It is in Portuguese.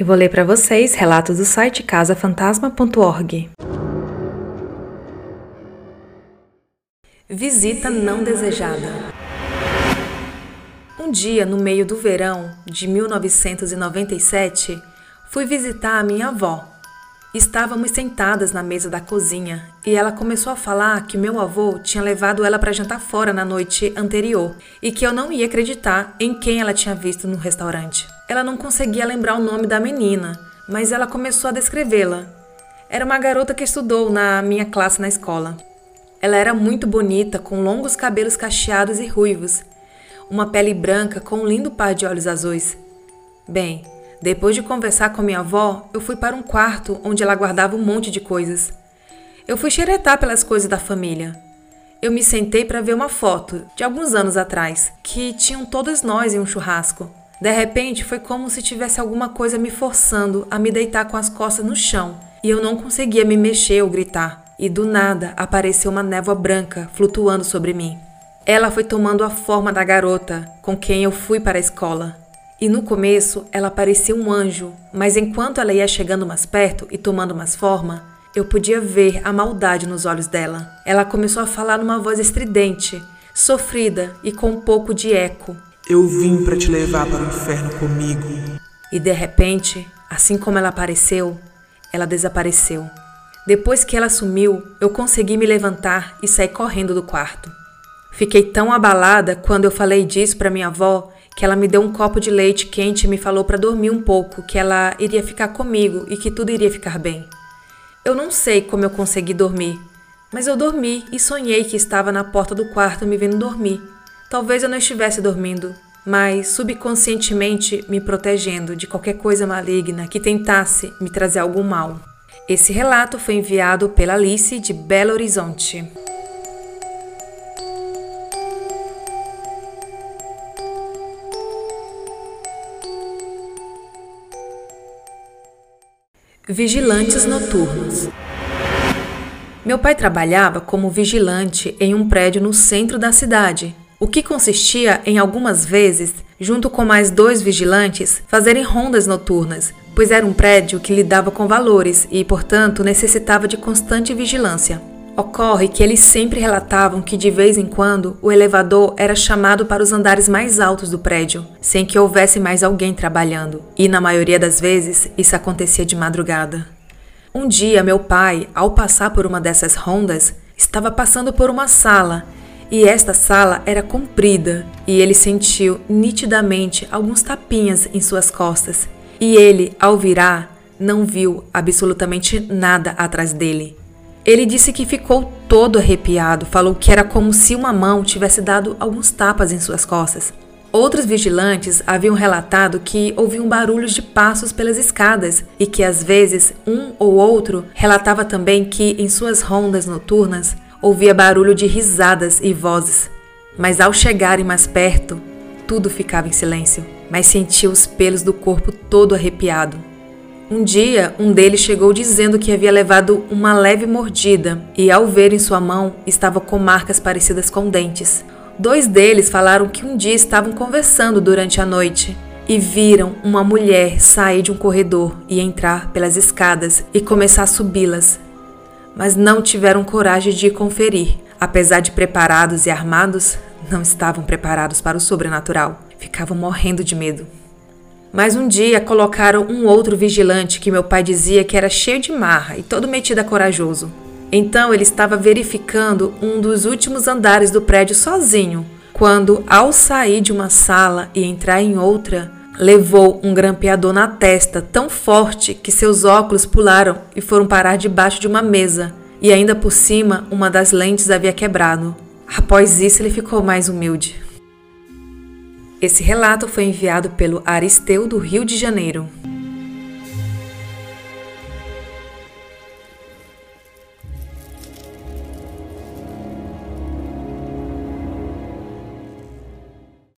Eu vou ler para vocês relatos do site casafantasma.org. Visita não desejada. Um dia, no meio do verão de 1997, fui visitar a minha avó. Estávamos sentadas na mesa da cozinha e ela começou a falar que meu avô tinha levado ela para jantar fora na noite anterior e que eu não ia acreditar em quem ela tinha visto no restaurante. Ela não conseguia lembrar o nome da menina, mas ela começou a descrevê-la. Era uma garota que estudou na minha classe na escola. Ela era muito bonita, com longos cabelos cacheados e ruivos uma pele branca com um lindo par de olhos azuis. Bem, depois de conversar com minha avó, eu fui para um quarto onde ela guardava um monte de coisas. Eu fui xeretar pelas coisas da família. Eu me sentei para ver uma foto de alguns anos atrás, que tinham todas nós em um churrasco. De repente, foi como se tivesse alguma coisa me forçando a me deitar com as costas no chão, e eu não conseguia me mexer ou gritar. E do nada apareceu uma névoa branca flutuando sobre mim. Ela foi tomando a forma da garota com quem eu fui para a escola. E no começo ela parecia um anjo, mas enquanto ela ia chegando mais perto e tomando mais forma, eu podia ver a maldade nos olhos dela. Ela começou a falar numa voz estridente, sofrida e com um pouco de eco. Eu vim para te levar para o inferno comigo. E de repente, assim como ela apareceu, ela desapareceu. Depois que ela sumiu, eu consegui me levantar e sair correndo do quarto. Fiquei tão abalada quando eu falei disso para minha avó que ela me deu um copo de leite quente e me falou para dormir um pouco, que ela iria ficar comigo e que tudo iria ficar bem. Eu não sei como eu consegui dormir, mas eu dormi e sonhei que estava na porta do quarto me vendo dormir. Talvez eu não estivesse dormindo, mas subconscientemente me protegendo de qualquer coisa maligna que tentasse me trazer algum mal. Esse relato foi enviado pela Alice de Belo Horizonte. Vigilantes noturnos. Meu pai trabalhava como vigilante em um prédio no centro da cidade, o que consistia em algumas vezes, junto com mais dois vigilantes, fazerem rondas noturnas, pois era um prédio que lidava com valores e, portanto, necessitava de constante vigilância. Ocorre que eles sempre relatavam que de vez em quando o elevador era chamado para os andares mais altos do prédio, sem que houvesse mais alguém trabalhando, e na maioria das vezes isso acontecia de madrugada. Um dia, meu pai, ao passar por uma dessas rondas, estava passando por uma sala, e esta sala era comprida, e ele sentiu nitidamente alguns tapinhas em suas costas, e ele, ao virar, não viu absolutamente nada atrás dele. Ele disse que ficou todo arrepiado, falou que era como se uma mão tivesse dado alguns tapas em suas costas. Outros vigilantes haviam relatado que ouviam barulhos de passos pelas escadas e que às vezes um ou outro relatava também que em suas rondas noturnas ouvia barulho de risadas e vozes. Mas ao chegarem mais perto, tudo ficava em silêncio, mas sentia os pelos do corpo todo arrepiado. Um dia, um deles chegou dizendo que havia levado uma leve mordida e, ao ver em sua mão, estava com marcas parecidas com dentes. Dois deles falaram que um dia estavam conversando durante a noite e viram uma mulher sair de um corredor e entrar pelas escadas e começar a subi-las, mas não tiveram coragem de conferir. Apesar de preparados e armados, não estavam preparados para o sobrenatural. Ficavam morrendo de medo. Mas um dia colocaram um outro vigilante que meu pai dizia que era cheio de marra e todo metido a corajoso. Então ele estava verificando um dos últimos andares do prédio sozinho, quando, ao sair de uma sala e entrar em outra, levou um grampeador na testa tão forte que seus óculos pularam e foram parar debaixo de uma mesa, e ainda por cima uma das lentes havia quebrado. Após isso, ele ficou mais humilde. Esse relato foi enviado pelo Aristeu do Rio de Janeiro.